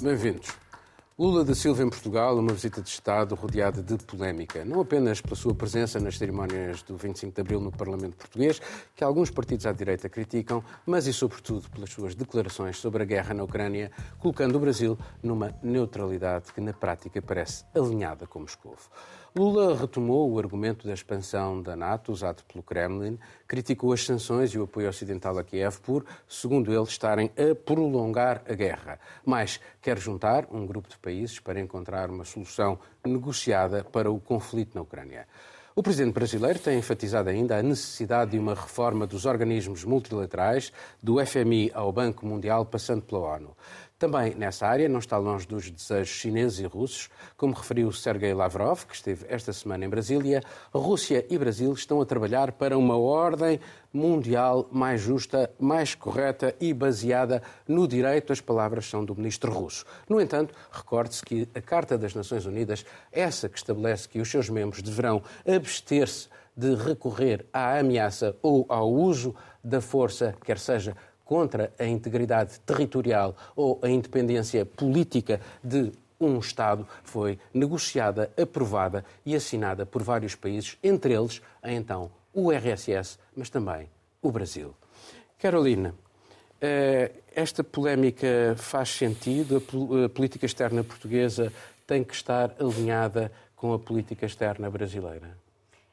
Bem-vindos. Lula da Silva em Portugal, uma visita de Estado rodeada de polémica, não apenas pela sua presença nas cerimónias do 25 de Abril no Parlamento Português, que alguns partidos à direita criticam, mas e sobretudo pelas suas declarações sobre a guerra na Ucrânia, colocando o Brasil numa neutralidade que na prática parece alinhada com Moscou. Lula retomou o argumento da expansão da NATO usado pelo Kremlin, criticou as sanções e o apoio ocidental a Kiev por, segundo ele, estarem a prolongar a guerra. Mas quer juntar um grupo de países para encontrar uma solução negociada para o conflito na Ucrânia. O presidente brasileiro tem enfatizado ainda a necessidade de uma reforma dos organismos multilaterais, do FMI ao Banco Mundial, passando pela ONU. Também nessa área, não está longe dos desejos chineses e russos, como referiu Sergei Lavrov, que esteve esta semana em Brasília, Rússia e Brasil estão a trabalhar para uma ordem mundial mais justa, mais correta e baseada no direito. As palavras são do ministro russo. No entanto, recorde-se que a Carta das Nações Unidas, essa que estabelece que os seus membros deverão abster-se de recorrer à ameaça ou ao uso da força, quer seja contra a integridade territorial ou a independência política de um Estado foi negociada, aprovada e assinada por vários países, entre eles, então, o RSS, mas também o Brasil. Carolina, eh, esta polémica faz sentido? A política externa portuguesa tem que estar alinhada com a política externa brasileira?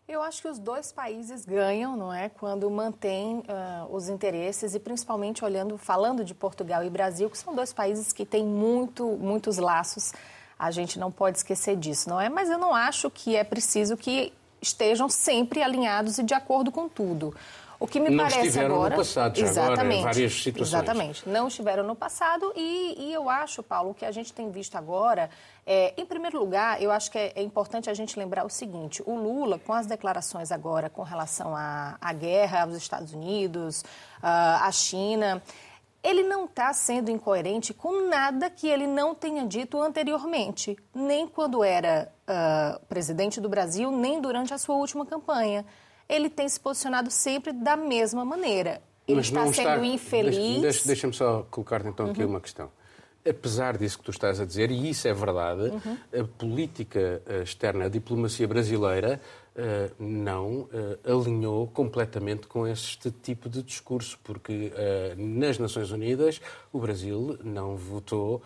Eu acho que os dois países ganham, não é, quando mantêm uh, os interesses e principalmente olhando, falando de Portugal e Brasil, que são dois países que têm muito, muitos laços. A gente não pode esquecer disso, não é? Mas eu não acho que é preciso que estejam sempre alinhados e de acordo com tudo. O que me não parece estiveram agora, no passado, já exatamente, agora, em várias situações. Exatamente, não estiveram no passado e, e, eu acho, Paulo, o que a gente tem visto agora, é, em primeiro lugar, eu acho que é, é, importante a gente lembrar o seguinte: o Lula, com as declarações agora com relação à, à guerra aos Estados Unidos, uh, à China, ele não está sendo incoerente com nada que ele não tenha dito anteriormente, nem quando era uh, presidente do Brasil, nem durante a sua última campanha ele tem se posicionado sempre da mesma maneira. Ele Mas está sendo está... infeliz. Deixa-me deixa só colocar então aqui uhum. uma questão. Apesar disso que tu estás a dizer, e isso é verdade, uhum. a política eh, externa, a diplomacia brasileira não uh, alinhou completamente com este tipo de discurso, porque uh, nas Nações Unidas o Brasil não votou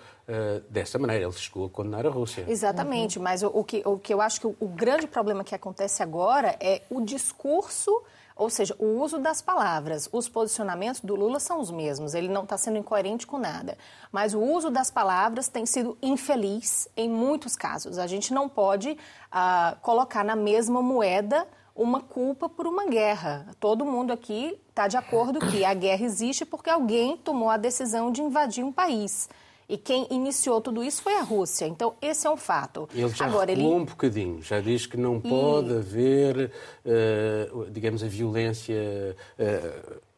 dessa maneira, ele chegou a condenar a Rússia. Exatamente, uhum. mas o, o, que, o que eu acho que o, o grande problema que acontece agora é o discurso ou seja, o uso das palavras, os posicionamentos do Lula são os mesmos, ele não está sendo incoerente com nada. Mas o uso das palavras tem sido infeliz em muitos casos. A gente não pode uh, colocar na mesma moeda uma culpa por uma guerra. Todo mundo aqui está de acordo que a guerra existe porque alguém tomou a decisão de invadir um país. E quem iniciou tudo isso foi a Rússia. Então, esse é um fato. Ele já Agora, ele... um bocadinho, já diz que não pode e... haver, uh, digamos, a violência. Uh,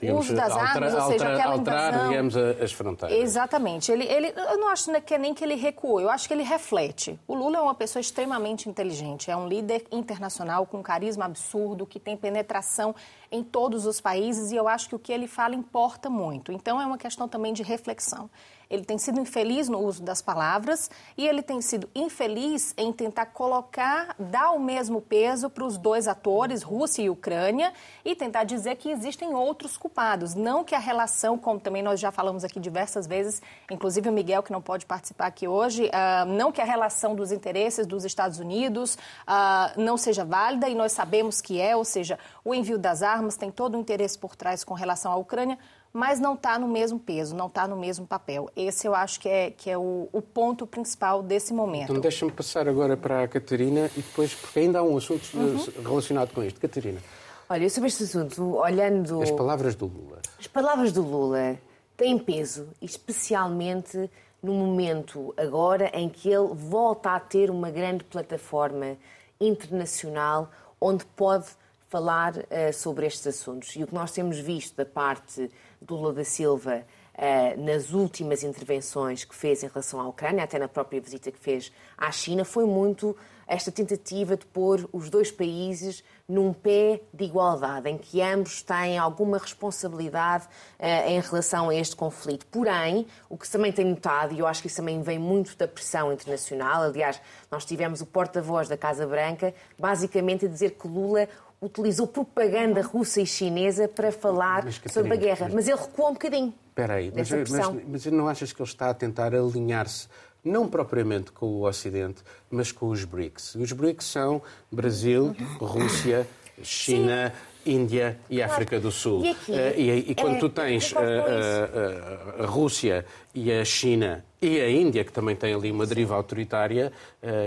digamos, uso das altera, armas, ou seja, altera, aquela alterar, invasão... digamos, as fronteiras. Exatamente. Ele, ele, eu não acho que é nem que ele recuou, eu acho que ele reflete. O Lula é uma pessoa extremamente inteligente, é um líder internacional com um carisma absurdo, que tem penetração em todos os países e eu acho que o que ele fala importa muito. Então é uma questão também de reflexão. Ele tem sido infeliz no uso das palavras e ele tem sido infeliz em tentar colocar, dar o mesmo peso para os dois atores, Rússia e Ucrânia, e tentar dizer que existem outros culpados. Não que a relação, como também nós já falamos aqui diversas vezes, inclusive o Miguel, que não pode participar aqui hoje, uh, não que a relação dos interesses dos Estados Unidos uh, não seja válida, e nós sabemos que é, ou seja, o envio das armas tem todo o interesse por trás com relação à Ucrânia, mas não está no mesmo peso, não está no mesmo papel. Esse eu acho que é, que é o, o ponto principal desse momento. Então deixa-me passar agora para a Catarina e depois, porque ainda há um assunto uhum. relacionado com isto. Catarina. Olha, sobre este assunto, olhando. As palavras do Lula. As palavras do Lula têm peso, especialmente no momento agora em que ele volta a ter uma grande plataforma internacional onde pode falar uh, sobre estes assuntos. E o que nós temos visto da parte Lula da Silva uh, nas últimas intervenções que fez em relação à Ucrânia, até na própria visita que fez à China, foi muito esta tentativa de pôr os dois países num pé de igualdade, em que ambos têm alguma responsabilidade uh, em relação a este conflito. Porém, o que também tenho notado, e eu acho que isso também vem muito da pressão internacional, aliás, nós tivemos o porta-voz da Casa Branca, basicamente a dizer que Lula utilizou propaganda russa e chinesa para falar mas, sobre a guerra. Mas, mas ele recuou um bocadinho. Espera aí, mas, mas, mas não achas que ele está a tentar alinhar-se não propriamente com o Ocidente, mas com os BRICS. Os BRICS são Brasil, Rússia, China, Sim. Índia e África do Sul. E, aqui, uh, e, e quando é, tu tens a Rússia e a China e a Índia, que também tem ali uma deriva autoritária,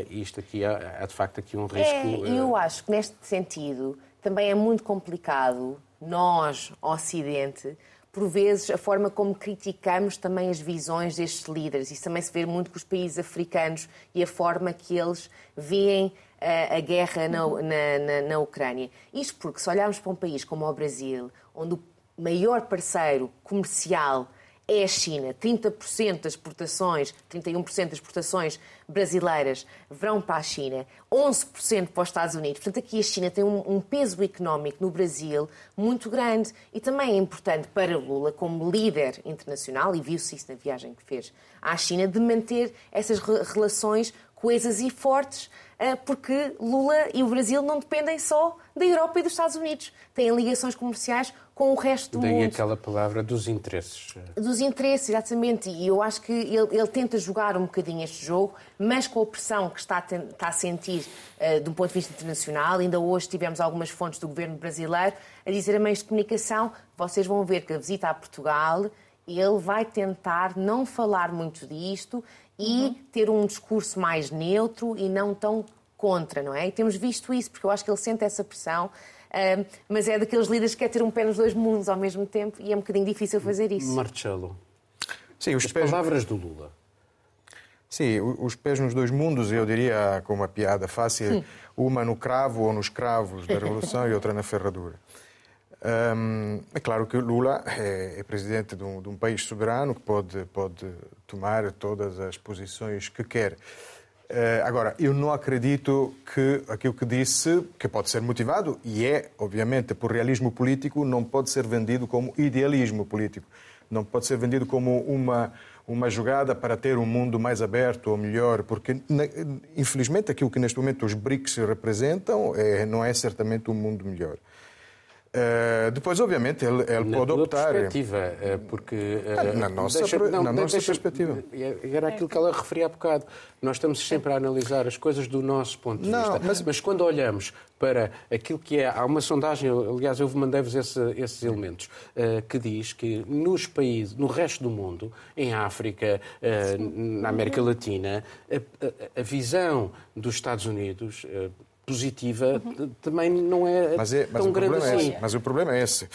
isto aqui há, há, de facto aqui um risco. É, e eu acho que neste sentido também é muito complicado nós, Ocidente, por vezes, a forma como criticamos também as visões destes líderes. Isso também se vê muito com os países africanos e a forma que eles veem a, eh, a guerra na, na, na, na Ucrânia. Isto porque, se olharmos para um país como o Brasil, onde o maior parceiro comercial é a China. 30% das exportações, 31% das exportações brasileiras vão para a China, 11% para os Estados Unidos. Portanto, aqui a China tem um, um, peso económico no Brasil muito grande e também é importante para Lula, como líder internacional, e viu-se isso na viagem que fez à China, de manter essas relações coesas e fortes, eh, porque Lula e o Brasil não dependem só da Europa e dos Estados Unidos. Têm ligações comerciais com o resto do Daí mundo. aquela palavra dos interesses. Dos interesses, exatamente. E eu acho que ele, ele, tenta jogar um bocadinho este jogo, mas com a pressão que está a, está a sentir uh, do ponto de vista internacional. Ainda hoje tivemos algumas fontes do governo brasileiro a dizer a meios de comunicação, vocês vão ver que a visita a Portugal ele vai tentar não falar muito disto e uhum. ter um discurso mais neutro e não tão contra, não é? E temos visto isso, porque eu acho que ele sente essa pressão mas é daqueles líderes que quer ter um pé nos dois mundos ao mesmo tempo e é um bocadinho difícil fazer isso. Marcelo, Sim, os As pés... palavras do Lula. Sim, os pés nos dois mundos, eu diria com uma piada fácil, hum. uma no cravo ou nos cravos da Revolução e outra na ferradura. Um, é claro que Lula é, é presidente de um, de um, país soberano que pode, pode tomar todas as posições que quer. Eh, agora, eu não acredito que aquilo que disse, que pode ser motivado, e é, obviamente, por realismo político, não pode ser vendido como idealismo político. Não pode ser vendido como uma, uma jogada para ter um mundo mais aberto ou melhor, porque, infelizmente, aquilo que neste momento os BRICS representam é, não é certamente um mundo melhor. Uh, depois, obviamente, ele, ele na pode optar. perspectiva, eh, porque. Uh, na nossa, deixa, não, na nossa deixa, perspectiva. Era aquilo que ela referia há bocado. Nós estamos sempre a analisar as coisas do nosso ponto de não, vista. Mas... mas... quando olhamos para aquilo que é. Há uma sondagem, aliás, eu mandei-vos esse, esses elementos, uh, que diz que nos países, no resto do mundo, em África, na América Latina, a, a, visão dos Estados Unidos positiva uhum. também não é, mas é mas tão grande é assim. É mas o problema é esse.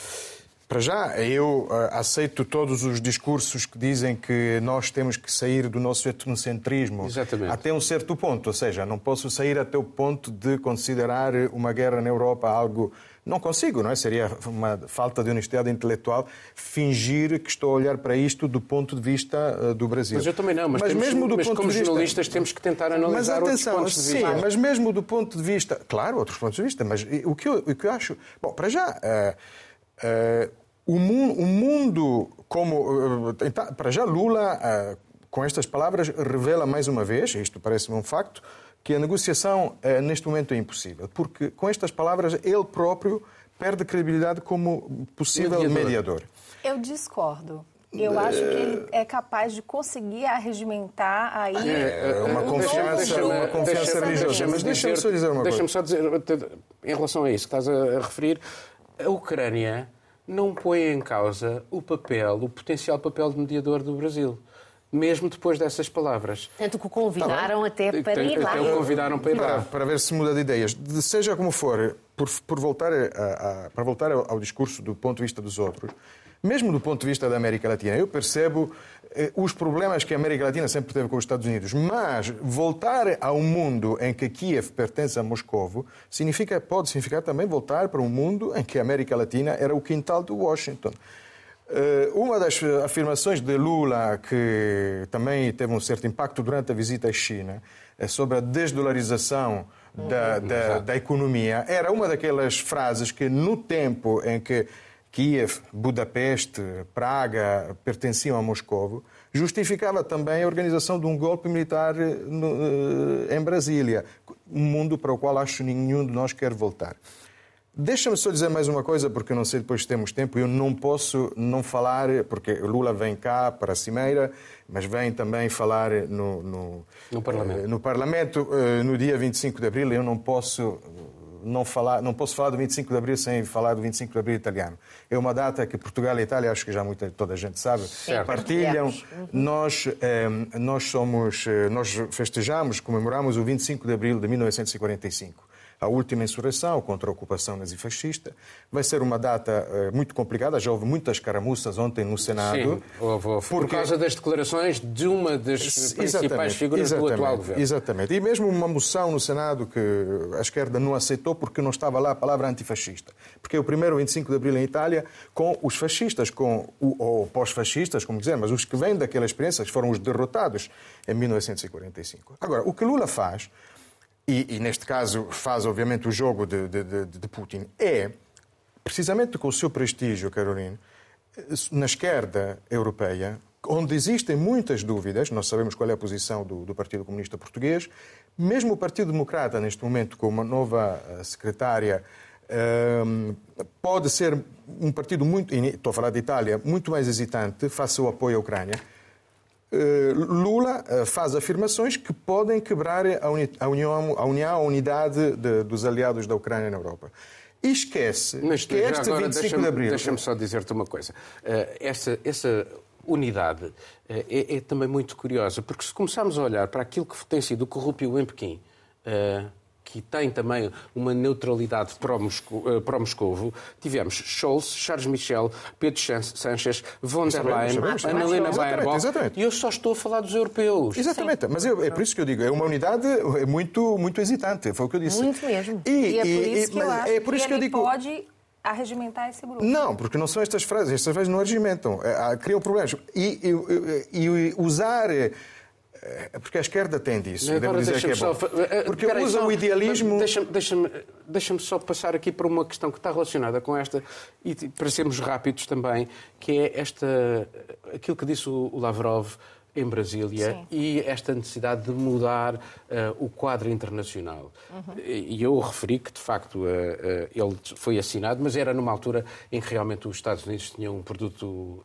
Para já, eu uh, aceito todos os discursos que dizem que nós temos que sair do nosso etnocentrismo Exatamente. até um certo ponto. Ou seja, não posso sair até o ponto de considerar uma guerra na Europa algo não consigo, não é? Seria uma falta de honestidade intelectual fingir que estou a olhar para isto do ponto de vista uh, do Brasil. Mas eu também não, mas, mas mesmo do mas ponto como de vista... jornalistas temos que tentar analisar mas, atenção, outros pontos de vista. Sim, mas mesmo do ponto de vista... Claro, outros pontos de vista, mas o que eu, o que eu acho... Bom, para já... Uh, Uh, o, mundo, o, mundo, como. Uh, para já, Lula, com estas palavras, revela mais uma vez, isto parece-me um facto, que a negociação uh, neste momento é impossível. Porque com estas palavras, ele próprio perde credibilidade como possível mediador. mediador. Eu discordo. Eu acho que ele é capaz de conseguir arregimentar aí é, uma confiança, uma confiança religiosa. Mas deixa-me só dizer uma coisa. Deixa-me só dizer, em relação a isso que estás a referir, a Ucrânia não põe em causa o papel, o potencial papel de mediador do Brasil mesmo depois dessas palavras. Tanto que o convidaram tá até para ir lá. Até o convidaram para ir lá. Para, para ver se muda de ideias. De, seja como for, por, por voltar, a, a, para voltar ao, ao, discurso do ponto de vista dos outros, mesmo do ponto de vista da América Latina, eu percebo eh, os problemas que a América Latina sempre teve com os Estados Unidos, mas voltar a um mundo em que Kiev pertence a Moscou significa, pode significar também voltar para um mundo em que a América Latina era o quintal do Washington. Eh, uma das afirmações de Lula, que também teve um certo impacto durante a visita à China, é sobre a desdolarização da, da, da economia, era uma daquelas frases que, no tempo em que Kiev, Budapeste, Praga pertenciam a Moscou, justificava também a organização de um golpe militar no, em Brasília, um mundo para o qual acho nenhum de nós quer voltar. Deixa-me só dizer mais uma coisa, porque eu não sei depois se temos tempo. Eu não posso não falar, porque Lula vem cá para a Cimeira, mas vem também falar no, no, no Parlamento. Eh, no, Parlamento, eh, no dia 25 de Abril. Eu não posso não, falar, não posso falar do 25 de Abril sem falar do 25 de Abril italiano. É uma data que Portugal e Itália, acho que já muita, toda a gente sabe, certo. partilham. Uhum. Nós, eh, nós, somos, nós festejamos, comemoramos o 25 de Abril de 1945 a última insurreição contra a ocupação nazifascista. Vai ser uma data uh, muito complicada, já houve muitas caramuças ontem no Senado. Sim, houve, houve. Porque... Por causa das declarações de uma das principais exatamente, figuras do atual governo. Exatamente. E mesmo uma moção no Senado que a esquerda não aceitou porque não estava lá a palavra antifascista. Porque é o primeiro 25 de abril em Itália com os fascistas, com o, ou pós-fascistas, como dizer, mas os que vêm daquela experiência, que foram os derrotados em 1945. Agora, o que Lula faz e, e, neste caso faz obviamente o jogo de, de, de, de, Putin, é, precisamente com o seu prestígio, Caroline, na esquerda europeia, onde existem muitas dúvidas, nós sabemos qual é a posição do, do Partido Comunista Português, mesmo o Partido Democrata, neste momento, com uma nova eh, secretária, ehm, pode ser um partido muito, estou a falar de Itália, muito mais hesitante face ao apoio à Ucrânia. Eh, Lula eh, faz afirmações que podem quebrar a, união, a união, a unidade de, dos aliados da Ucrânia na Europa. E esquece Mas, que este agora, 25 de abril. Deixa-me só dizer-te uma coisa. Eh, essa, essa unidade é, é, também muito curiosa, porque se começarmos a olhar para aquilo que tem sido o corrupio em Pequim que tem também uma neutralidade eh, pró-Moscovo, tivemos Scholz, Charles Michel, Pedro Sánchez, von der Leyen, Annalena Baerbock, e eu só estou a falar dos europeus. Exatamente, Sim. mas eu, é por isso que eu digo, é uma unidade muito, muito hesitante, foi o que eu disse. Muito mesmo. E, e é por isso que eu acho é por isso que, que eu digo... pode arregimentar esse grupo. Não, porque não são estas frases, estas frases não arregimentam, é, criam problemas. E, e, e usar é porque a esquerda tem disso. Agora dizer que é só... Eh, porque usa só... o idealismo. Deixa-me deixa deixa só passar aqui para uma questão que está relacionada com esta, e para sermos rápidos também, que é esta, aquilo que disse o Lavrov em Brasília Sim. e esta necessidade de mudar uh, o quadro internacional. Uhum. E eu referi que, de facto, uh, uh, ele foi assinado, mas era numa altura em que realmente os Estados Unidos tinham um produto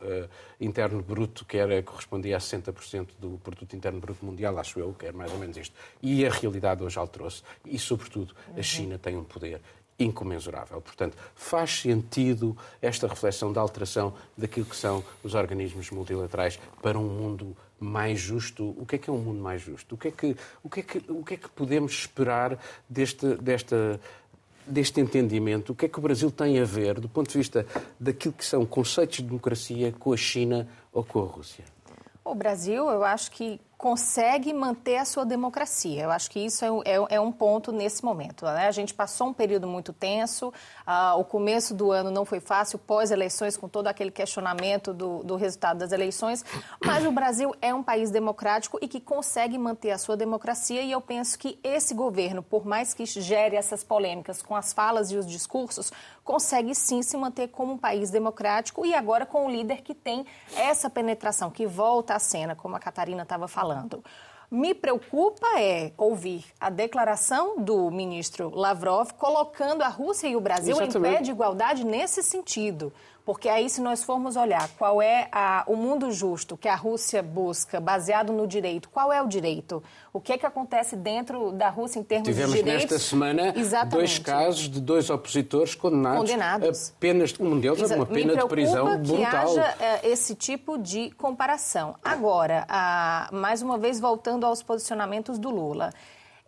interno bruto que era, correspondia a 60% do produto interno bruto mundial, acho eu, que é mais ou menos isto. E a realidade hoje alterou-se. E, sobretudo, uhum. a China tem um poder incomensurável. Portanto, faz sentido esta reflexão da alteração daquilo que são os organismos multilaterais para um mundo mais justo. O que é que é um mundo mais justo? O que é que, o que, é que, o que, é que podemos esperar deste, desta, deste entendimento? O que é que o Brasil tem a ver, do ponto de vista daquilo que são conceitos de democracia, com a China ou com a Rússia? O Brasil, eu acho que consegue manter a sua democracia. Eu acho que isso é, é, é um ponto nesse momento. Né? A gente passou um período muito tenso, ah, o começo do ano não foi fácil, pós-eleições, com todo aquele questionamento do, do resultado das eleições, mas o Brasil é um país democrático e que consegue manter a sua democracia e eu penso que esse governo, por mais que gere essas polêmicas com as falas e os discursos, consegue sim se manter como um país democrático e agora com um líder que tem essa penetração, que volta à cena, como a Catarina estava falando falando. Me preocupa é ouvir a declaração do ministro Lavrov colocando a Rússia e o Brasil Exatamente. em pé de igualdade nesse sentido. Porque aí, se nós formos olhar qual é a, o mundo justo que a Rússia busca, baseado no direito, qual é o direito? O que é que acontece dentro da Rússia em termos Tivemos de direitos? Tivemos nesta semana Exatamente. dois casos de dois opositores condenados, condenados. apenas um deles Exa uma pena de prisão brutal. que haja uh, esse tipo de comparação. Agora, mais uma vez voltando aos posicionamentos do Lula,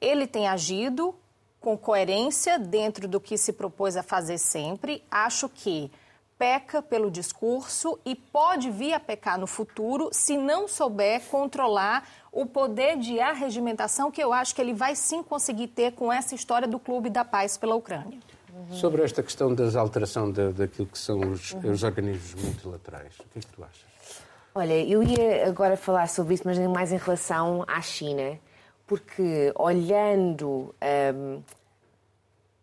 ele tem agido com coerência dentro do que se propôs a fazer sempre. Acho que peca pelo discurso e pode vir a pecar no futuro se não souber controlar o poder de arregimentação que eu acho que ele vai sim conseguir ter com essa história do Clube da Paz pela Ucrânia. Sobre esta questão da alteração daquilo que são os, os organismos multilaterais, o que é que tu achas? Olha, eu ia agora falar sobre isso, mas mais em relação à China, porque olhando um,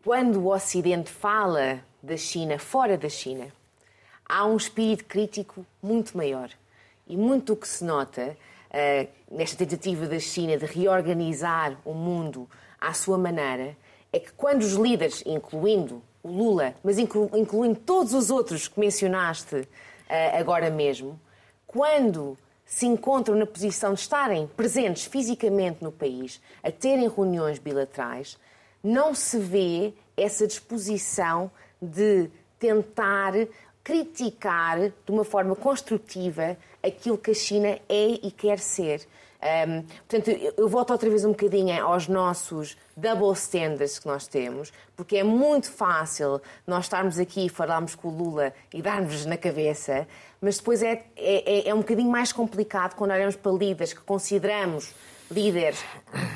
quando o Ocidente fala da China fora da China, há um espírito crítico muito maior. E muito do que se nota uh, nesta tentativa da China de reorganizar o mundo à sua maneira é que quando os líderes, incluindo o Lula, mas inclu incluindo todos os outros que mencionaste uh, agora mesmo, quando se encontram na posição de estarem presentes fisicamente no país, a terem reuniões bilaterais, não se vê essa disposição de tentar criticar de uma forma construtiva aquilo que a China é e quer ser. Um, portanto, eu volto outra vez um bocadinho aos nossos double standards que nós temos, porque é muito fácil nós estarmos aqui e falarmos com o Lula e darmos na cabeça, mas depois é, é, é um bocadinho mais complicado quando olhamos para líderes que consideramos líderes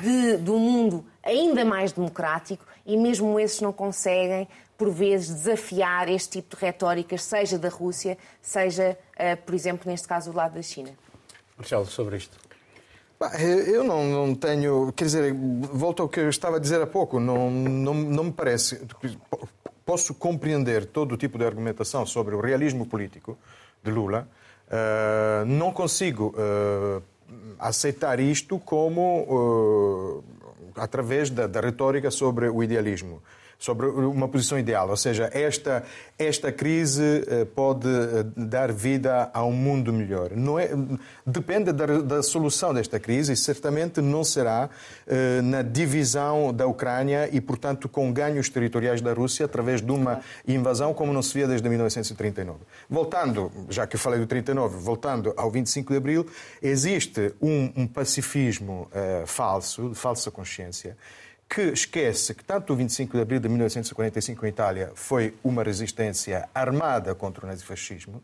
de, do mundo ainda mais democrático e mesmo esses não conseguem, por vezes, desafiar este tipo de retóricas, seja da Rússia, seja, uh, por exemplo, neste caso, do lado da China. Marcelo, sobre isto. Eu não, não, tenho. Quer dizer, volto ao que eu estava a dizer há pouco, não, não, não me parece. Posso compreender todo o tipo de argumentação sobre o realismo político de Lula, uh, não consigo uh, aceitar isto como. Uh, através da, da retórica sobre o idealismo sobre uma posição ideal. Ou seja, esta, esta crise eh, pode eh, dar vida a um mundo melhor. Não é, depende da, da solução desta crise e certamente não será eh, na divisão da Ucrânia e, portanto, com ganhos territoriais da Rússia através de uma invasão como não se via desde 1939. Voltando, já que eu falei do 39, voltando ao 25 de Abril, existe um, um pacifismo falso, de falsa consciência, que esquece que tanto o 25 de abril de 1945 em Itália foi uma resistência armada contra o nazifascismo,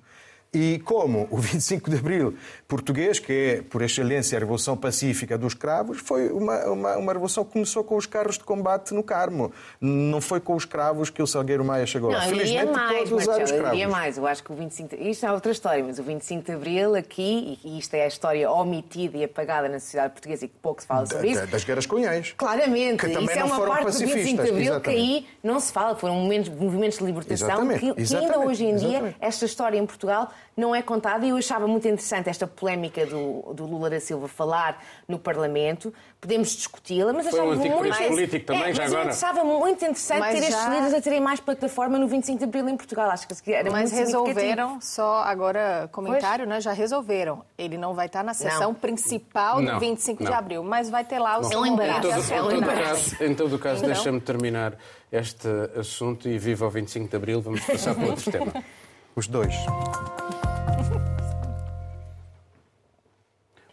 e como o 25 de Abril português, que é, por excelência, a Revolução Pacífica dos Cravos, foi uma, uma, uma, revolução que começou com os carros de combate no Carmo. Não foi com os cravos que o Salgueiro Maia chegou. Não, Felizmente, mais, pode usar Marcelo, os cravos. mais. Eu acho que o 25 de... Isto é outra história, mas o 25 de Abril aqui, e isto é a história omitida e apagada na sociedade portuguesa e que pouco se fala sobre da, isso. Das guerras cunhães. Claramente. Que também isso não é uma foram parte do 25 de Abril Exatamente. que aí não se fala. Foram movimentos, movimentos de libertação Exatamente. que, que ainda hoje em dia, Exatamente. esta história em Portugal não é contada e eu achava muito interessante esta polémica do, do Lula da Silva falar no Parlamento. Podemos discuti-la, mas Foi um achava antigo muito preço político também, é, já mas agora. eu achava muito interessante Mas ter já- estes líderes a terem mais plataforma no 25 de Abril em Portugal. Acho que era Mas muito resolveram, só agora comentário, né? Já resolveram. Ele não vai estar na sessão principal Não, do 25 de não. abril, mas vai ter lá o seu um embaraço. de Em todo, É um em todo embaraço. caso, em todo caso deixa-me terminar este assunto e viva o 25 de Abril. Vamos passar para outro tema. Os dois.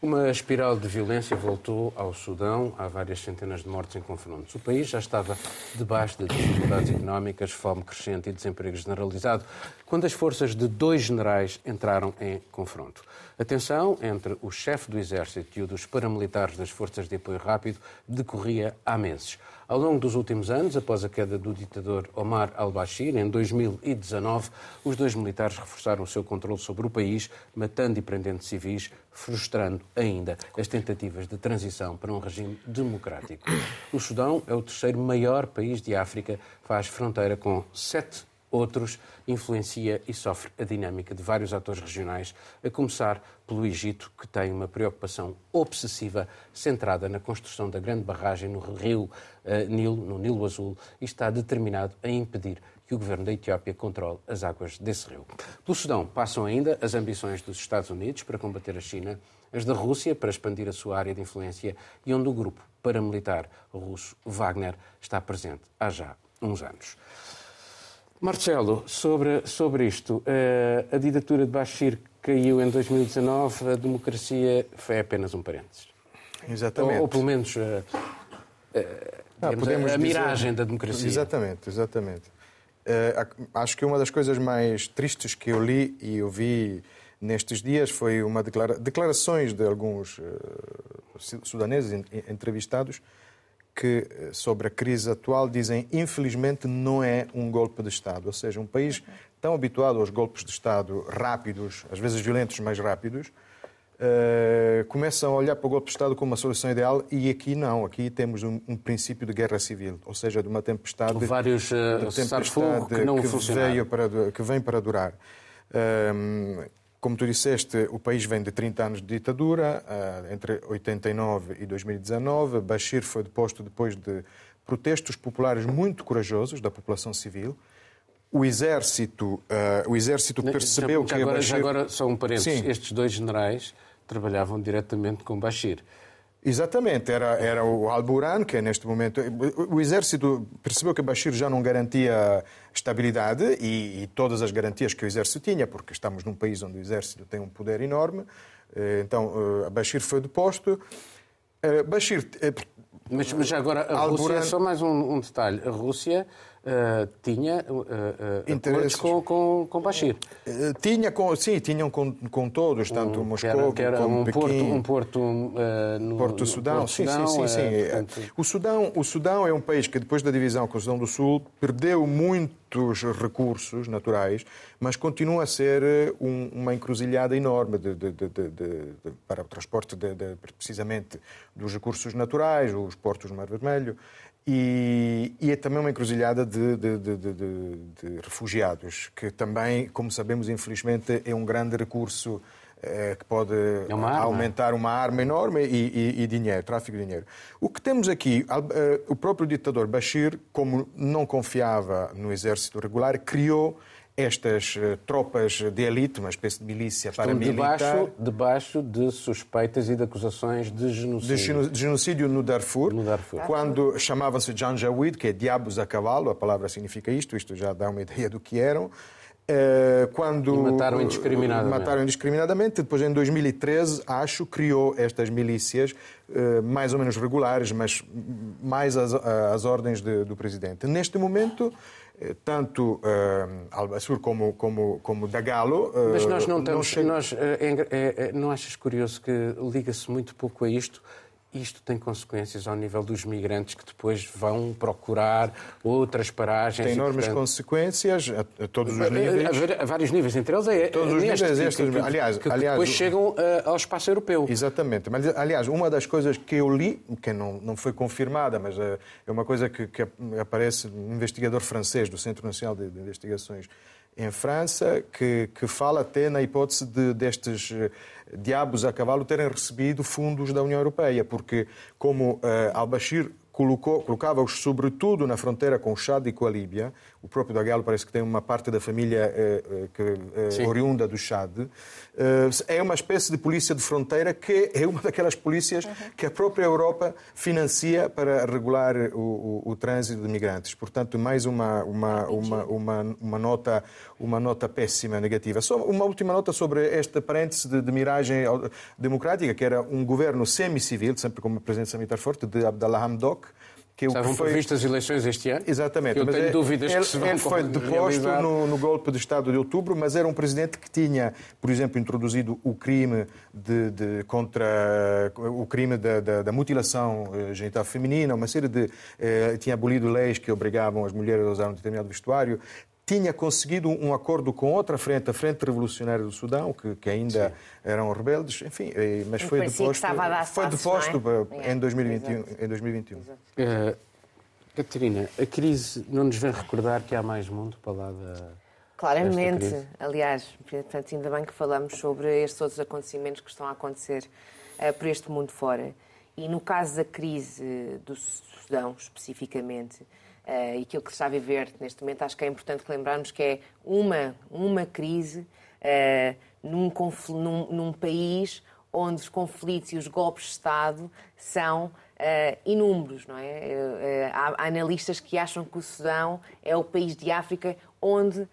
Uma espiral de violência voltou ao Sudão. Há várias centenas de mortes em confrontos. O país já estava debaixo de dificuldades económicas, fome crescente e desemprego generalizado, quando as forças de dois generais entraram em confronto. A tensão entre o chefe do exército e o dos paramilitares das forças de apoio rápido decorria há meses. Ao longo dos últimos anos, após a queda do ditador Omar al-Bashir, em 2019, os dois militares reforçaram o seu controle sobre o país, matando e prendendo civis, frustrando ainda as tentativas de transição para um regime democrático. O Sudão é o terceiro maior país de África, faz fronteira com sete outros, influencia e sofre a dinâmica de vários atores regionais, a começar pelo Egito, que tem uma preocupação obsessiva centrada na construção da grande barragem no rio eh, Nilo, no Nilo Azul, e está determinado a impedir que o governo da Etiópia controle as águas desse rio. Pelo Sudão passam ainda as ambições dos Estados Unidos para combater a China, as da Rússia para expandir a sua área de influência e onde o grupo paramilitar russo Wagner está presente há já uns anos. Marcelo, sobre, sobre isto, eh, a ditadura de Bashir caiu em 2019, a democracia foi apenas um parênteses. Exatamente. Ou, ou pelo menos eh, eh, Ah, digamos, podemos a, a dizer- miragem da democracia. Exatamente, exatamente. Ac- acho que uma das coisas mais tristes que eu li e ouvi nestes dias foi uma declara- declarações de alguns su- sudaneses en- entrevistados que, sobre a crise atual, dizem infelizmente não é um golpe de Estado. Ou seja, um país tão habituado aos golpes de Estado rápidos, às vezes violentos, mas rápidos, uh, começam a olhar para o golpe de Estado como uma solução ideal e aqui não. Aqui temos um, um princípio de guerra civil, ou seja, de uma tempestade, vários, uh, de tempestade que, não que, veio para, que vem para durar. Um, como tu disseste, o país vem de 30 anos de ditadura, uh, entre 89 e 2019. Bashir foi deposto depois de protestos populares muito corajosos da população civil. O exército, uh, o exército percebeu já, já que agora, Bashir... Já agora, só um parênteses. Sim. Estes dois generais trabalhavam diretamente com Bashir. Exatamente, era, era o Al-Buran, que neste momento. O exército percebeu que Bashir já não garantia estabilidade e, e, todas as garantias que o exército tinha, porque estamos num país onde o exército tem um poder enorme. Eh, então, eh, Bashir foi deposto. Eh, Bashir. Mas, mas agora, a Rússia, só mais um, um detalhe: a Rússia uh, tinha uh, uh, acordos com, com, com Bashir. tinha com, sim, tinham com, com todos, tanto um, Moscou que era, que era como um Pequim. Porto, um porto no Porto Sudão. Porto sim, Sudão, sim, sim, sim. Portanto... O, Sudão, o Sudão é um país que, depois da divisão com o Sudão do Sul, perdeu muitos recursos naturais, mas continua a ser um, uma encruzilhada enorme de, de, de, para o transporte, precisamente, dos recursos naturais, os portos do Mar Vermelho. E, e, é também uma encruzilhada de, de, de, de, refugiados, que também, como sabemos, infelizmente, é um grande recurso eh, que pode é uma aumentar uma arma enorme e, e, e, dinheiro, tráfico de dinheiro. O que temos aqui, eh, o próprio ditador Bashir, como não confiava no exército regular, criou estas uh, tropas de elite, uma espécie de milícia Estão paramilitar... Debaixo, debaixo de suspeitas e de acusações de genocídio. De genocídio no Darfur, no Darfur. quando chamavam-se Janjaweed, que é diabos a cavalo, a palavra significa isto, isto já dá uma ideia do que eram. Uh, quando e mataram indiscriminadamente. Mataram indiscriminadamente. Depois, em 2013, acho, criou estas milícias, uh, mais ou menos regulares, mas mais às, às ordens de, do presidente. Neste momento, eh, tanto uh, Albassur como, como, como Dagalo. Uh, Mas nós não estamos. Não, nós, é, é, é, não achas curioso que liga-se muito pouco a isto? Isto tem consequências ao nível dos migrantes que depois vão procurar outras paragens. Tem enormes portanto... consequências a, a, todos os níveis. A, a, vários níveis, entre eles é todos os níveis, estes, que, aliás, que, aliás, depois chegam uh, ao espaço europeu. Exatamente. Mas, aliás, uma das coisas que eu li, que não, não foi confirmada, mas uh, é uma coisa que, que aparece um investigador francês do Centro Nacional de, de Investigações em França, que, que fala até na hipótese de, destes eh, diabos a cavalo terem recebido fundos da União Europeia, porque como uh, al-Bashir colocava-os sobretudo na fronteira com o Chad e com a Líbia. O próprio Dagalo parece que tem uma parte da família que, eh, oriunda do Chad. Eh, é uma espécie de polícia de fronteira que é uma daquelas polícias uhum. que a própria Europa financia para regular o, o, o trânsito de migrantes. Portanto, mais uma, uma, uma, uma, uma, nota, uma nota péssima, negativa. Só uma última nota sobre esta parêntese de, de miragem democrática, que era um governo semi-civil, sempre com uma presença militar forte, de Abdallah Hamdok, que Estavam foi... previstas eleições este ano? Exatamente. Eu tenho é, dúvidas ele, que se vão Ele foi deposto no, no, golpe de Estado de outubro, mas era um presidente que tinha, por exemplo, introduzido o crime de, de contra o crime da, da, da, mutilação eh, genital feminina, uma série de eh, tinha abolido leis que obrigavam as mulheres a usar um determinado vestuário, tinha conseguido um acordo com outra frente, a Frente Revolucionária do Sudão, que, que ainda Sim. eram rebeldes, enfim, eh, mas foi deposto, foi deposto é? em 2021. Em 2021. Uh, Catarina, a crise não nos vem recordar que há mais mundo para lá da. Claramente, aliás, portanto, ainda bem que falamos sobre estes outros acontecimentos que estão a acontecer uh, por este mundo fora. E no caso da crise do Sudão, especificamente, uh, e aquilo que se está a viver neste momento, acho que é importante lembrarmos que é uma, uma crise uh, num, num, num, país onde os conflitos e os golpes de Estado são uh, inúmeros, não é? há analistas que acham que o Sudão é o país de África onde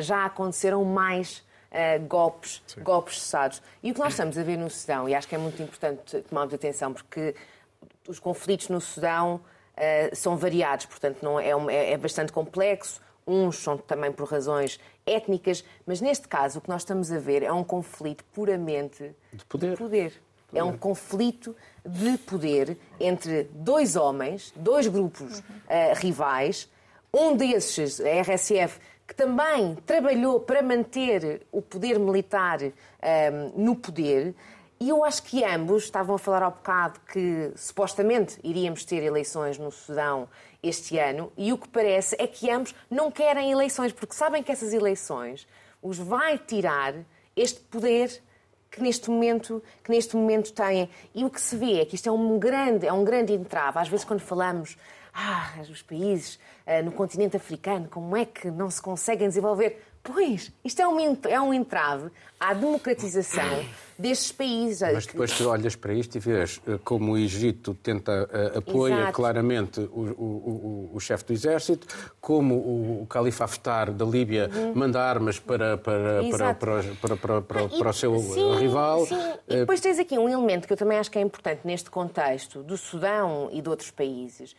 já aconteceram mais Uh, golpes, golpes de Estado. E o que nós estamos a ver no Sudão, e acho que é muito importante tomarmos atenção, porque os conflitos no Sudão uh, são variados, portanto não é, é, é bastante complexo. Uns são também por razões étnicas, mas neste caso o que nós estamos a ver é um conflito puramente de poder. De poder. É um conflito de poder entre dois homens, dois grupos uh, rivais. Um desses, a RSF, que também trabalhou para manter o poder militar um, no poder. E eu acho que ambos estavam a falar ao bocado que supostamente iríamos ter eleições no Sudão este ano, e o que parece é que ambos não querem eleições, porque sabem que essas eleições os vai tirar este poder que neste momento que neste momento têm. E o que se vê é que isto é um grande é um grande entrave. Às vezes quando falamos ah os países uh, no continente africano como é que não se conseguem desenvolver Pois, isto é um, é um entrave à democratização destes países. Mas depois tu olhas para isto e vês eh, como o Egito tenta, uh, apoia Exato. claramente o, o, o, o chefe do exército, como o, Califa Haftar da Líbia uhum. manda armas para, para, para, para, para, para, para, o seu sim, rival. Sim. E depois tens aqui um elemento que eu também acho que é importante neste contexto do Sudão e de outros países,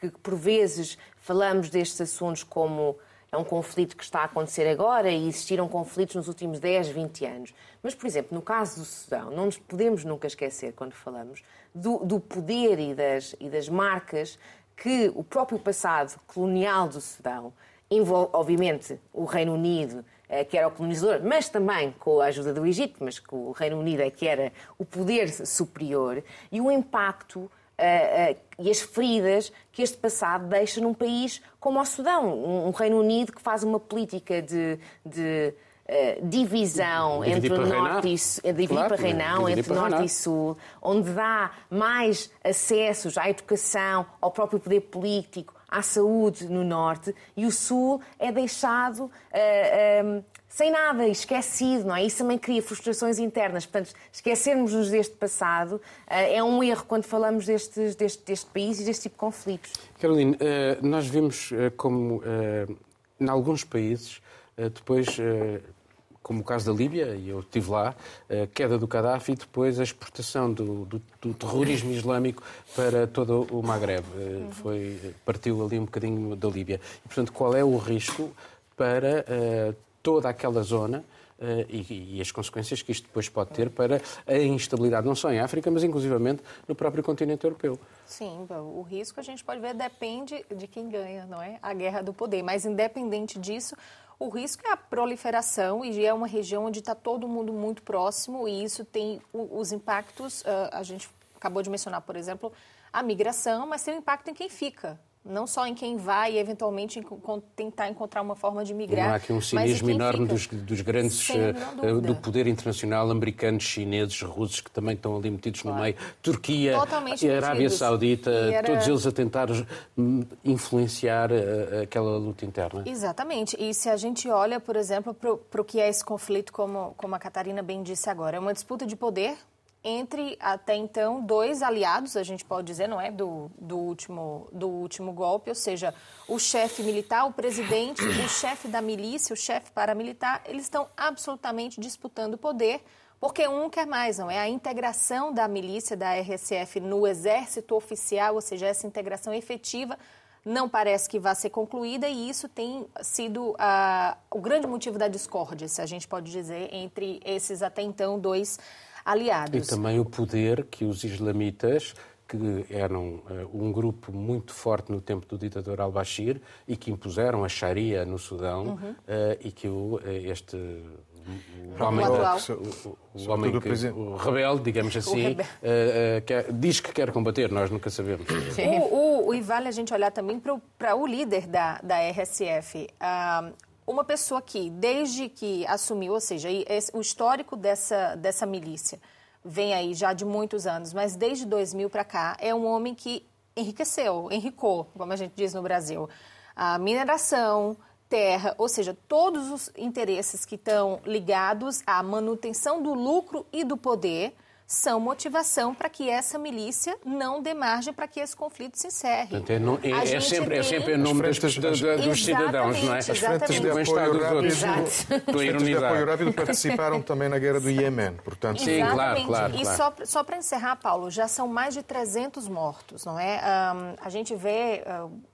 que por vezes falamos destes assuntos como é um conflito que está a acontecer agora e existiram conflitos nos últimos 10, 20 anos. Mas, por exemplo, no caso do Sudão, não nos podemos nunca esquecer, quando falamos, do, do poder e das, e das marcas que o próprio passado colonial do Sudão, envolve, obviamente, o Reino Unido, eh, que era o colonizador, mas também com a ajuda do Egito, mas que o Reino Unido é que era o poder superior, e o impacto Uh, uh, e as feridas que este passado deixa num país como o Sudão, um, um Reino Unido que faz uma política de, de uh, divisão dividir entre norte e dividir claro, para reinar, entre norte reinar. e sul, onde dá mais acessos à educação, ao próprio poder político, à saúde no norte, e o sul é deixado sem nada, esquecido, não é? Isso também cria frustrações internas. Portanto, esquecermos-nos deste passado uh, é um erro quando falamos destes, deste, deste país e deste tipo de conflitos. Carolina, uh, nós vimos uh, como, em alguns países, depois como o caso da Líbia, e eu estive lá, a queda do Gaddafi e depois a exportação do, do, do terrorismo islâmico para todo o Maghreb. Foi, partiu ali um bocadinho da Líbia. E, portanto, qual é o risco para toda aquela zona Uh, e, e, as consequências que isto depois pode ter para a instabilidade, não só em África, mas inclusivamente no próprio continente europeu. Sim, o risco a gente pode ver depende de quem ganha, não é? A guerra do poder. Mas independente disso, o risco é a proliferação e é uma região onde está todo mundo muito próximo e isso tem os impactos. Uh, a gente acabou de mencionar, por exemplo, a migração, mas tem um impacto em quem fica não só em quem vai e eventualmente tentar encontrar uma forma de migrar. Não há aqui um cinismo enorme dos, dos, grandes uh, do poder internacional, americanos, chineses, russos, que também estão ali metidos claro. no meio, Turquia, Totalmente a Arábia metidos. Saudita, era... todos eles a tentar hum, influenciar uh, aquela luta interna. Exatamente. E se a gente olha, por exemplo, para o que é esse conflito, como, como a Catarina bem disse agora, é uma disputa de poder entre até então dois aliados, a gente pode dizer, não é, do, do, último, do último golpe, ou seja, o chefe militar, o presidente, o chefe da milícia, o chefe paramilitar, eles estão absolutamente disputando poder, porque um quer mais, não é? A integração da milícia, da RSF no exército oficial, ou seja, essa integração efetiva, não parece que vai ser concluída e isso tem sido uh, o grande motivo da discórdia, se a gente pode dizer, entre esses até então dois aliados. E também o poder que os islamitas que eram uh, um grupo muito forte no tempo do ditador al-Bashir e que impuseram a Sharia no Sudão uhum. uh, e que o, uh, este o homem, o, o, homem que, o rebelde, digamos assim, quer, diz que quer combater, nós nunca sabemos. O, o, o, e vale a gente olhar também para o líder da, da RSF. Uh, uma pessoa que, desde que assumiu, ou seja, o histórico dessa, dessa milícia vem aí já de muitos anos, mas desde 2000 para cá, é um homem que enriqueceu, enricou, como a gente diz no Brasil, a mineração, terra, ou seja, todos os interesses que estão ligados à manutenção do lucro e do poder são motivação para que essa milícia não dê margem para que esse conflito se encerre. É, não, é, é, sempre, é sempre em nome das, das, dos cidadãos, não é? As frentes de apoio rápido, de apoio rápido participaram também na guerra do Iêmen, portanto... Sim, claro, claro. E só, só para encerrar, Paulo, já são mais de 300 mortos, não é? Um, a gente vê... Uh,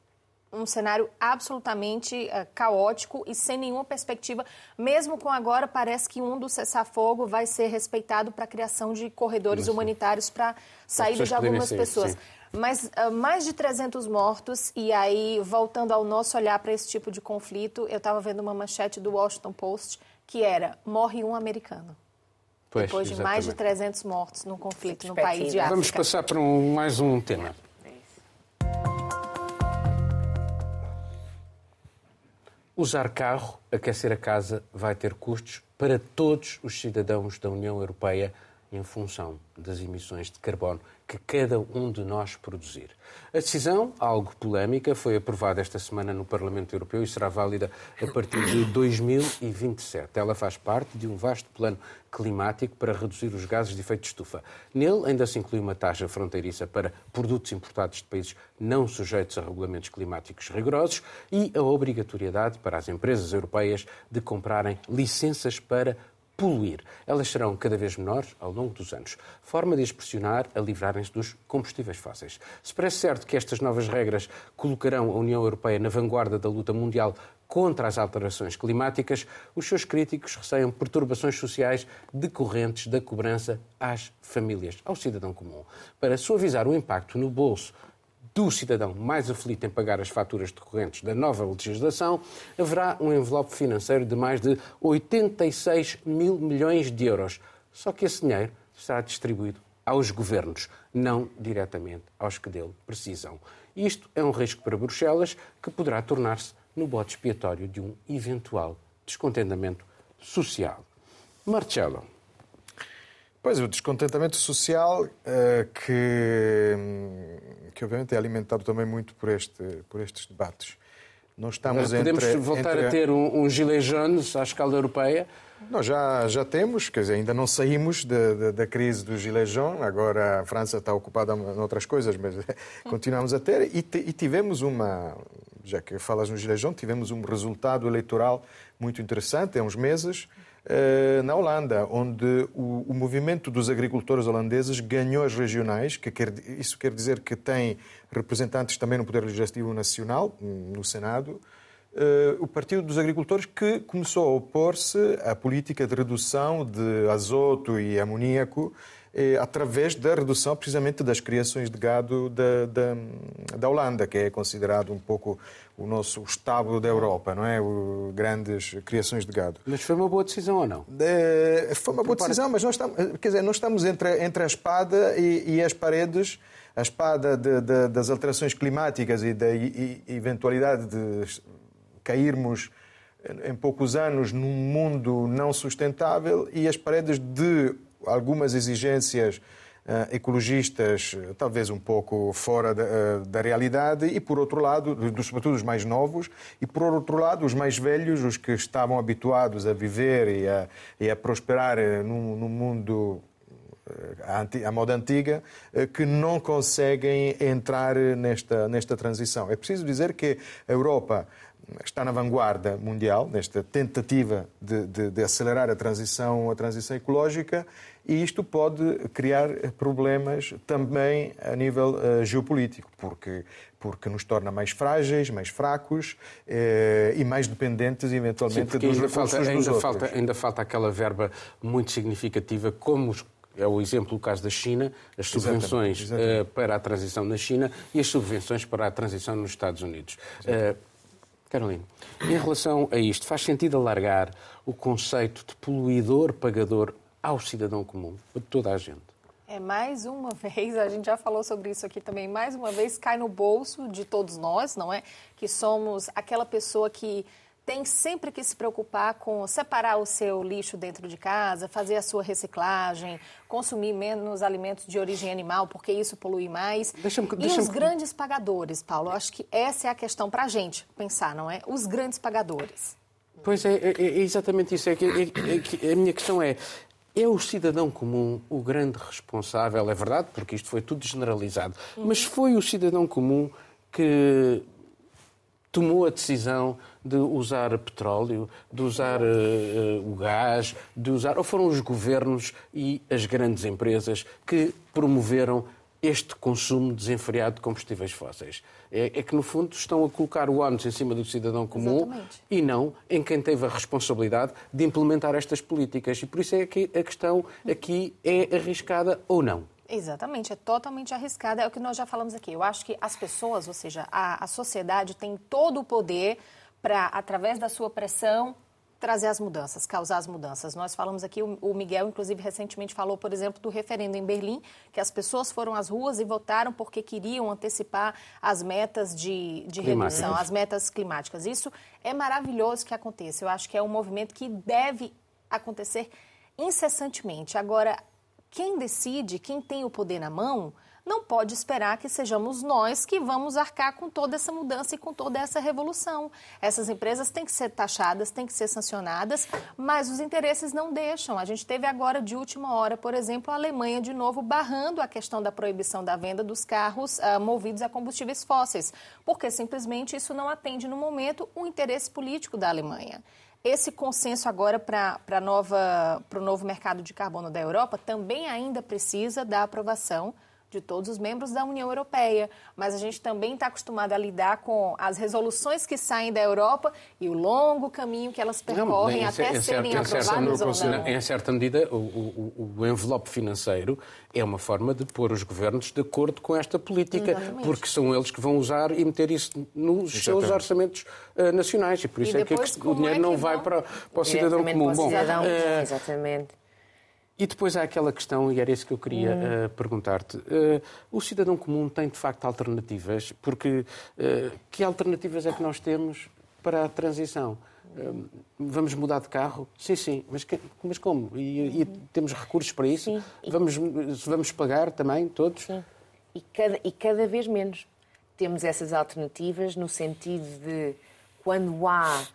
um cenário absolutamente uh, caótico e sem nenhuma perspectiva. Mesmo com agora, parece que um do cessar-fogo vai ser respeitado para a criação de corredores humanitários para saída de algumas ser, pessoas. Sim. Mas uh, mais de 300 mortos, e aí, voltando ao nosso olhar para esse tipo de conflito, eu estava vendo uma manchete do Washington Post que era: morre um americano. Pois, Depois de exatamente. mais de 300 mortos num conflito no país de África. Vamos passar para um, mais um tema. Usar carro, aquecer a casa, vai ter custos para todos os cidadãos da União Europeia em função das emissões de carbono que cada um de nós produzir. A decisão, algo polémica, foi aprovada esta semana no Parlamento Europeu e será válida a partir de 2027. Ela faz parte de um vasto plano climático para reduzir os gases de efeito de estufa. Nele ainda se inclui uma taxa fronteiriça para produtos importados de países não sujeitos a regulamentos climáticos rigorosos e a obrigatoriedade para as empresas europeias de comprarem licenças para poluir. Elas serão cada vez menores ao longo dos anos, forma de as pressionar a livrarem-se dos combustíveis fósseis. Se parece certo que estas novas regras colocarão a União Europeia na vanguarda da luta mundial contra as alterações climáticas, os seus críticos receiam perturbações sociais decorrentes da cobrança às famílias, ao cidadão comum. Para suavizar o impacto no bolso do cidadão mais aflito em pagar as faturas decorrentes da nova legislação, haverá um envelope financeiro de mais de 86 mil milhões de euros. Só que esse dinheiro será distribuído aos governos, não diretamente aos que dele precisam. Isto é um risco para Bruxelas que poderá tornar-se no bote expiatório de um eventual descontentamento social. Marcelo, Pois, o descontentamento social uh, que, que obviamente é alimentado também muito por, este, por estes debates. Nós estamos podemos entre, voltar entre... a ter um, um gilet jaune à escala europeia? Nós já, já temos, quer dizer, ainda não saímos de, de, da crise do gilet jaune, agora a França está ocupada em outras coisas, mas continuamos a ter, e, e tivemos uma, já que falas no gilet jaune, tivemos um resultado eleitoral muito interessante há uns meses, eh, na Holanda, onde o, o, movimento dos agricultores holandeses ganhou as regionais, que quer, isso quer dizer que tem representantes também no Poder Legislativo Nacional, no Senado, o Partido dos Agricultores, que começou a opor-se à política de redução de azoto e amoníaco eh, através da redução precisamente das criações de gado da, da, da, Holanda, que é considerado um pouco o nosso estábulo da Europa, não é? O, grandes criações de gado. Mas foi uma boa decisão ou não? É, foi uma boa decisão, mas nós estamos, quer dizer, nós estamos entre, entre a espada e, e as paredes a espada de, de, das alterações climáticas e da eventualidade de cairmos em poucos anos num mundo não sustentável e as paredes de algumas exigências uh, ecologistas, talvez um pouco fora da, uh, da, realidade, e por outro lado, sobretudo os mais novos, e por outro lado, os mais velhos, os que estavam habituados a viver e a, e a prosperar eh, num, num mundo à moda antiga, que não conseguem entrar nesta, nesta transição. É preciso dizer que a Europa está na vanguarda mundial nesta tentativa de, de, de, acelerar a transição, a transição ecológica e isto pode criar problemas também a nível uh, geopolítico, porque, porque nos torna mais frágeis, mais fracos uh, e mais dependentes, eventualmente, Sim, dos ainda recursos falta, dos ainda outros. Falta, ainda falta aquela verba muito significativa, como é o exemplo do caso da China, as subvenções exatamente, exatamente. Uh, para a transição na China e as subvenções para a transição nos Estados Unidos. Uh, Carolina, em relação a isto, faz sentido alargar o conceito de poluidor-pagador ao cidadão comum, a toda a gente. É mais uma vez, a gente já falou sobre isso aqui também, mais uma vez cai no bolso de todos nós, não é? Que somos aquela pessoa que tem sempre que se preocupar com separar o seu lixo dentro de casa, fazer a sua reciclagem, consumir menos alimentos de origem animal, porque isso polui mais. Deixa e deixa os grandes pagadores, Paulo, acho que essa é a questão para a gente pensar, não é? Os grandes pagadores. Pois é, é, é exatamente isso. É que, é, é, a minha questão é, é o cidadão comum o grande responsável, é verdade, porque isto foi tudo generalizado, mas foi o cidadão comum que tomou a decisão de usar petróleo, de usar uh, o gás, de usar. Ou foram os governos e as grandes empresas que promoveram este consumo desenfreado de combustíveis fósseis. É, é, que, no fundo, estão a colocar o ônus em cima do cidadão comum Exatamente. e não em quem teve a responsabilidade de implementar estas políticas. E por isso é que a questão aqui é arriscada ou não. Exatamente, é totalmente arriscada. É o que nós já falamos aqui. Eu acho que as pessoas, ou seja, a, a sociedade tem todo o poder para, através da sua pressão, trazer as mudanças, causar as mudanças. Nós falamos aqui, o Miguel, inclusive, recentemente falou, por exemplo, do referendo em Berlim, que as pessoas foram às ruas e votaram porque queriam antecipar as metas de, de redução, as metas climáticas. Isso é maravilhoso que aconteça. Eu acho que é um movimento que deve acontecer incessantemente. Agora, quem decide, quem tem o poder na mão, não pode esperar que sejamos nós que vamos arcar com toda essa mudança e com toda essa revolução. Essas empresas têm que ser taxadas, têm que ser sancionadas, mas os interesses não deixam. A gente teve agora, de última hora, por exemplo, a Alemanha de novo barrando a questão da proibição da venda dos carros uh, movidos a combustíveis fósseis, porque simplesmente isso não atende no momento o interesse político da Alemanha. Esse consenso agora para o novo mercado de carbono da Europa também ainda precisa da aprovação de todos os membros da União Europeia, mas a gente também está acostumado a lidar com as resoluções que saem da Europa e o longo caminho que elas percorrem não, até certo, serem aprovadas ou não. Em certa medida, o, o, o, envelope financeiro é uma forma de pôr os governos de acordo com esta política, Exatamente. porque são eles que vão usar e meter isso nos Exatamente. seus orçamentos uh, nacionais e por isso e é que o dinheiro é não vai para, para o cidadão comum. Bom, uh, Exatamente. E depois há aquela questão, e era isso que eu queria uh, perguntar-te. Uh, o cidadão comum tem, de facto, alternativas? Porque uh, que alternativas é que nós temos para a transição? vamos mudar de carro? Sim, sim. Mas, que, mas como? E, e, temos recursos para isso? Sim. Vamos, vamos pagar também, todos? Sim. E cada, e cada vez menos. Temos essas alternativas no sentido de, quando há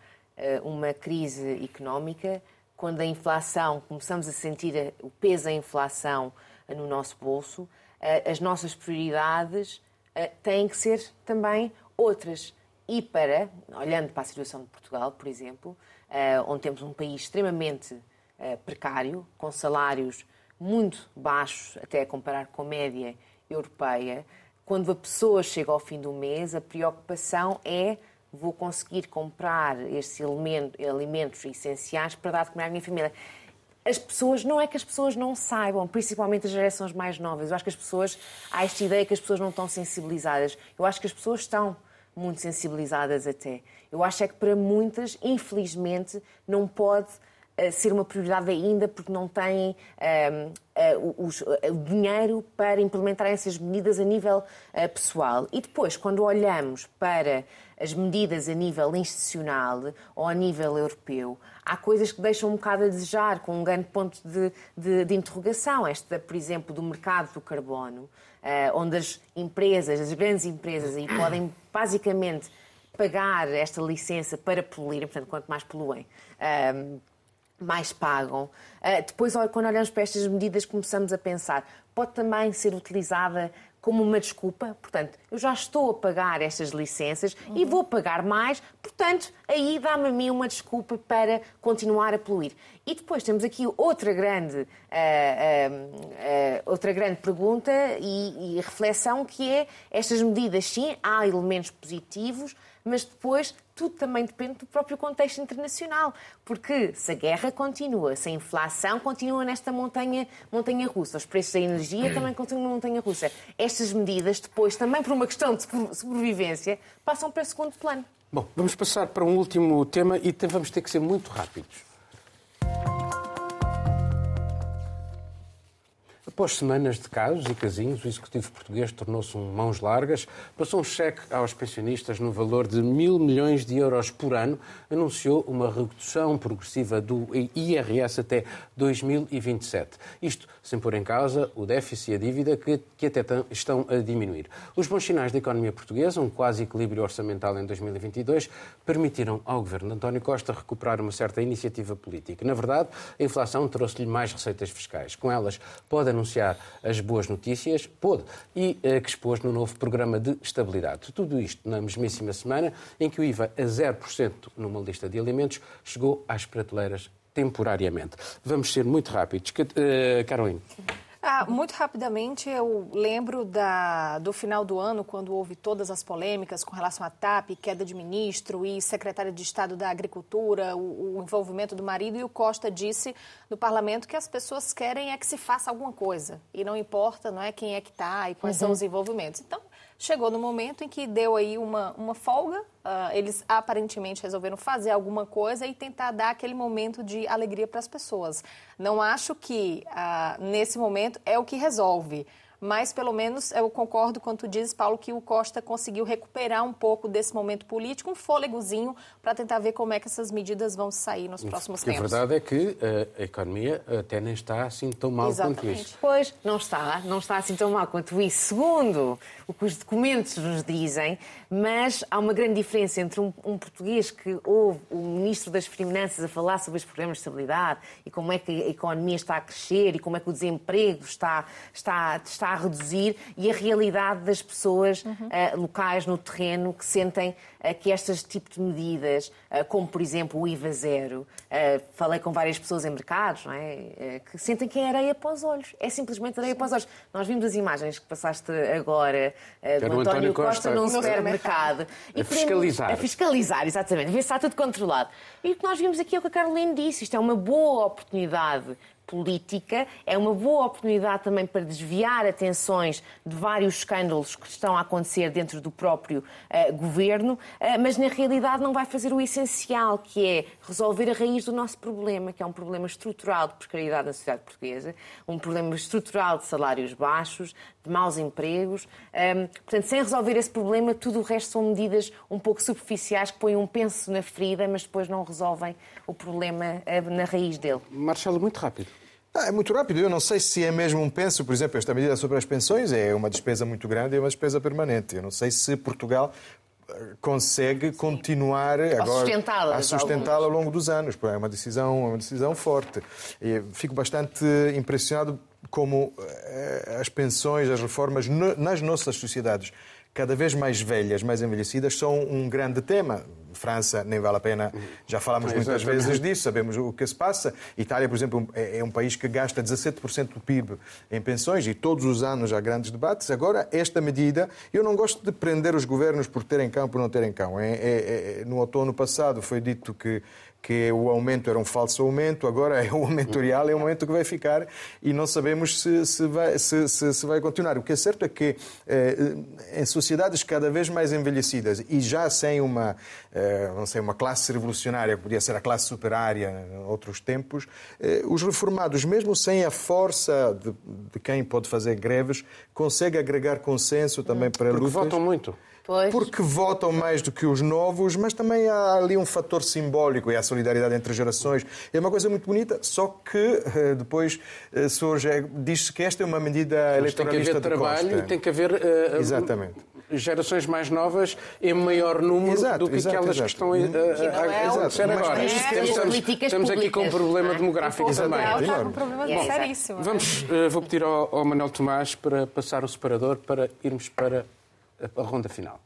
uma crise económica, quando a inflação, começamos a sentir o peso da inflação no nosso bolso, as nossas prioridades têm que ser também outras. E para, olhando para a situação de Portugal, por exemplo, onde temos um país extremamente precário, com salários muito baixos, até a comparar com a média europeia, quando a pessoa chega ao fim do mês, a preocupação é vou conseguir comprar estes alimentos essenciais para dar de comer à minha família. As pessoas, não é que as pessoas não saibam, principalmente as gerações mais novas. Eu acho que as pessoas, há esta ideia que as pessoas não estão sensibilizadas. Eu acho que as pessoas estão muito sensibilizadas até. Eu acho é que para muitas, infelizmente, não pode uh, ser uma prioridade ainda porque não têm uh, uh, o dinheiro para implementar essas medidas a nível pessoal. E depois, quando olhamos para as medidas a nível institucional ou a nível europeu, há coisas que deixam um bocado a desejar, com um grande ponto de, de, de interrogação. Esta, por exemplo, do mercado do carbono, uh, onde as empresas, as grandes empresas, aí podem basicamente pagar esta licença para poluir, portanto, quanto mais poluem. Uh, mais pagam. Uh, depois, quando olhamos para estas medidas, começamos a pensar: pode também ser utilizada como uma desculpa. Portanto, eu já estou a pagar estas licenças uhum. e vou pagar mais, portanto, aí dá-me a mim uma desculpa para continuar a poluir. E depois temos aqui outra grande, uh, uh, uh, outra grande pergunta e, e reflexão que é estas medidas, sim, há elementos positivos, mas depois tudo também depende do próprio contexto internacional. Porque se a guerra continua, se a inflação continua nesta montanha, montanha russa, os preços da energia também continuam na montanha russa, estas medidas depois, também por uma questão de sobrevivência, passam para segundo plano. Bom, vamos passar para um último tema e vamos ter que ser muito rápidos. Após semanas de casos e casinhos, o Executivo português tornou-se um mãos largas, passou um cheque aos pensionistas no valor de mil milhões de euros por ano, anunciou uma redução progressiva do IRS até 2027. Isto sem pôr em causa o déficit e a dívida que, que até estão a diminuir. Os bons sinais da economia portuguesa, um quase equilíbrio orçamental em 2022, permitiram ao governo de António Costa recuperar uma certa iniciativa política. Na verdade, a inflação trouxe-lhe mais receitas fiscais. Com elas, pode anunciar anunciar as boas notícias, pôde, e uh, que expôs no novo programa de estabilidade. Tudo isto na mesmíssima semana em que o IVA a 0% numa lista de alimentos chegou às prateleiras temporariamente. Vamos ser muito rápidos. Uh, Caroline. Ah, muito rapidamente, eu lembro da, do final do ano, quando houve todas as polêmicas com relação à TAP, queda de ministro e secretária de Estado da Agricultura, o, o, envolvimento do marido, e o Costa disse no parlamento que as pessoas querem é que se faça alguma coisa. E não importa não é, quem é que está e quais uhum. são os envolvimentos. Então, chegou no momento em que deu aí uma, uma folga, uh, eles aparentemente resolveram fazer alguma coisa e tentar dar aquele momento de alegria para as pessoas. Não acho que uh, nesse momento é o que resolve mas pelo menos eu concordo quando tu dizes, Paulo, que o Costa conseguiu recuperar um pouco desse momento político, um fôlegozinho, para tentar ver como é que essas medidas vão sair nos próximos Porque tempos. A verdade é que eh, a economia até nem está assim tão mal Exatamente. quanto isso. Pois, não está, não está assim tão mal quanto isso, segundo o que os documentos nos dizem, mas há uma grande diferença entre um, um português que ouve o Ministro das Finanças a falar sobre os problemas de estabilidade e como é que a economia está a crescer e como é que o desemprego está, está, está a reduzir e a realidade das pessoas uhum. uh, locais no terreno que sentem que estes tipos de medidas, uh, como por exemplo o IVA zero, falei com várias pessoas em mercados, não é? que sentem que é areia para os olhos. É simplesmente areia para os olhos. Nós vimos as imagens que passaste agora do António, António Costa, Costa num supermercado. A fiscalizar. A fiscalizar, exatamente. Ver se está tudo controlado. E o que nós vimos aqui é o que a Carolina disse. Isto é uma boa oportunidade política, é uma boa oportunidade também para desviar atenções de vários escândalos que estão a acontecer dentro do próprio uh, governo, uh, mas na realidade não vai fazer o essencial, que é resolver a raiz do nosso problema, que é um problema estrutural de precariedade na sociedade portuguesa, um problema estrutural de salários baixos, de maus empregos. Um, portanto, sem resolver esse problema, tudo o resto são medidas um pouco superficiais que põem um penso na ferida, mas depois não resolvem o problema uh, na raiz dele. Marcelo, muito rápido. Ah, é muito rápido. Eu não sei se é mesmo um penso. Por exemplo, esta medida sobre as pensões é uma despesa muito grande e é uma despesa permanente. Eu não sei se Portugal eh, consegue continuar agora sustentá-la a sustentá-la ao longo dos anos. É uma decisão, é uma decisão forte. E fico bastante impressionado como eh, as pensões, as reformas nas nossas sociedades cada vez mais velhas, mais envelhecidas, são um grande tema. França, nem vale a pena, já falamos muitas vezes disso, sabemos o que se passa. Itália, por exemplo, é, é um país que gasta 17% do PIB em pensões e todos os anos há grandes debates. Agora, esta medida, eu não gosto de prender os governos por terem cão, por não terem cão. É, é, é no outono passado foi dito que que o aumento era um falso aumento, agora é o aumento real, é o aumento que vai ficar e não sabemos se, se, vai, se, se, vai continuar. O que é certo é que eh, em sociedades cada vez mais envelhecidas e já sem uma, eh, não sei, uma classe revolucionária, que podia ser a classe superária em outros tempos, eh, os reformados, mesmo sem a força de, de quem pode fazer greves, conseguem agregar consenso também para Porque lutas. votam muito. Pois. Porque votam mais do que os novos, mas também há ali um fator simbólico e a solidariedade entre gerações. É uma coisa muito bonita, só que eh, depois eh, surge, diz-se que esta é uma medida mas eleitoralista tem que haver trabalho Costa. e tem que haver uh, Exatamente. gerações mais novas em maior número exato, do que exato, aquelas exato. que estão a, a, acontecer agora. Mas, estamos, estamos aqui com um problema demográfico também. Com um problema Bom, seríssimo. Vamos, uh, vou pedir ao, ao Manuel Tomás para passar o separador para irmos para a ronda final.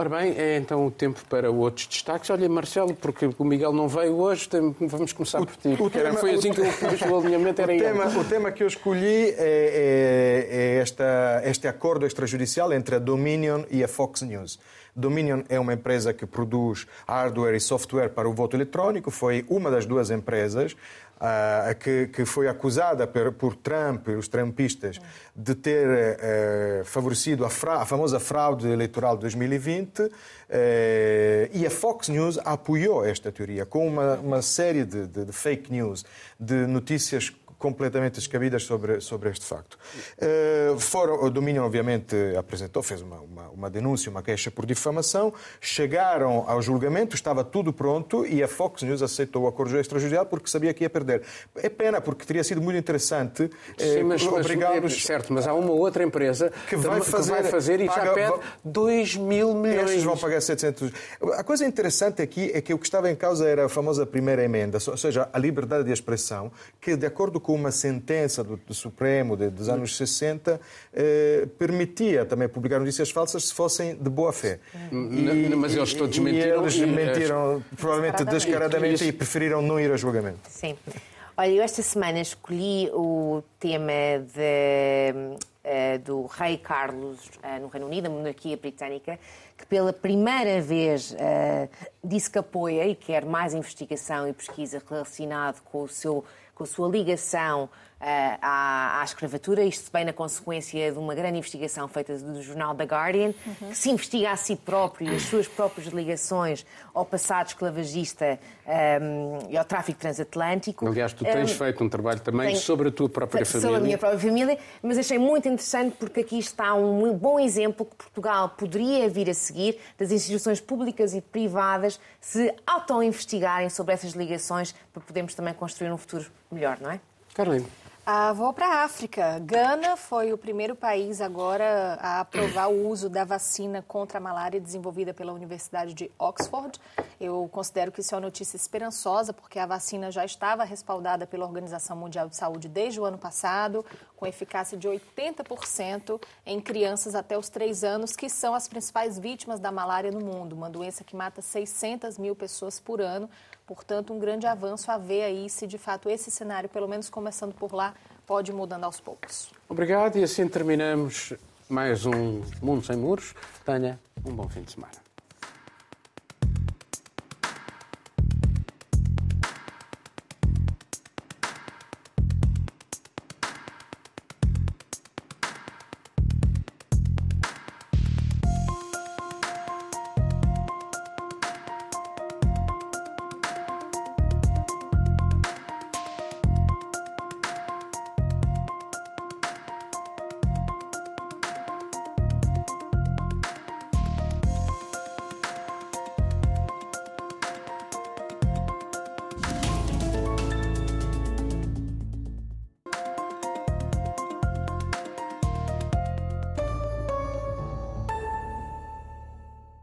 Ora bem, é então o tempo para outros destaques. Olha, Marcelo, porque o Miguel não veio hoje, vamos começar por ti. O tema, foi assim que eu pus o alinhamento, era o tema, o tema que eu escolhi é, é, é esta, este acordo extrajudicial entre a Dominion e a Fox News. Dominion é uma empresa que produz hardware e software para o voto eletrónico, foi uma das duas empresas uh, que, que, foi acusada por, por, Trump, os trumpistas, de ter uh, favorecido a, fra, a, famosa fraude eleitoral de 2020 uh, eh, e a Fox News apoiou esta teoria com uma, uma série de, de, de fake news, de notícias completamente descabidas sobre, sobre este facto. Uh, fora, o Domínio, obviamente, apresentou, fez uma, uma, uma, denúncia, uma queixa por difamação, chegaram ao julgamento, estava tudo pronto e a Fox News aceitou o acordo extrajudicial porque sabia que ia perder. É pena, porque teria sido muito interessante Sim, mas, obrigá-los... Certo, mas há uma outra empresa que vai fazer, que vai fazer e paga, já pede 2 mil milhões. Eles vão pagar 700... A coisa interessante aqui é que o que estava em causa era a famosa primeira emenda, ou seja, a liberdade de expressão, que, de acordo com uma sentença do, do Supremo de, dos anos 60, eh, permitia também publicar notícias falsas se fossem de boa fé. E, mas eles todos e, mentiram. E eles mentiram, provavelmente descaradamente, e preferiram não ir a julgamento. Sim. Olha, eu esta semana escolhi o tema de, uh, do rei Carlos uh, no Reino Unido, a monarquia britânica, que pela primeira vez uh, disse que apoia e quer mais investigação e pesquisa relacionado com, o seu, com a sua ligação à, à, escravatura, isto bem na consequência de uma grande investigação feita do jornal The Guardian, uhum. que se investiga a si próprio e as suas próprias ligações ao passado esclavagista um, e ao tráfico transatlântico. Aliás, tu tens um, feito um trabalho também tenho, sobre a tua própria sobre família. Sobre a minha própria família, mas achei muito interessante porque aqui está um bom exemplo que Portugal poderia vir a seguir das instituições públicas e privadas se auto-investigarem sobre essas ligações para podermos também construir um futuro melhor, não é? Carolina. Ah, vou para a África. Gana foi o primeiro país agora a aprovar o uso da vacina contra a malária desenvolvida pela Universidade de Oxford. Eu considero que isso é uma notícia esperançosa, porque a vacina já estava respaldada pela Organização Mundial de Saúde desde o ano passado, com eficácia de 80% em crianças até os 3 anos, que são as principais vítimas da malária no mundo, uma doença que mata 600 mil pessoas por ano. Portanto, um grande avanço a ver aí se de fato esse cenário, pelo menos começando por lá, pode ir mudando aos poucos. Obrigado e assim terminamos mais um Mundo Sem Muros. Tenha um bom fim de semana.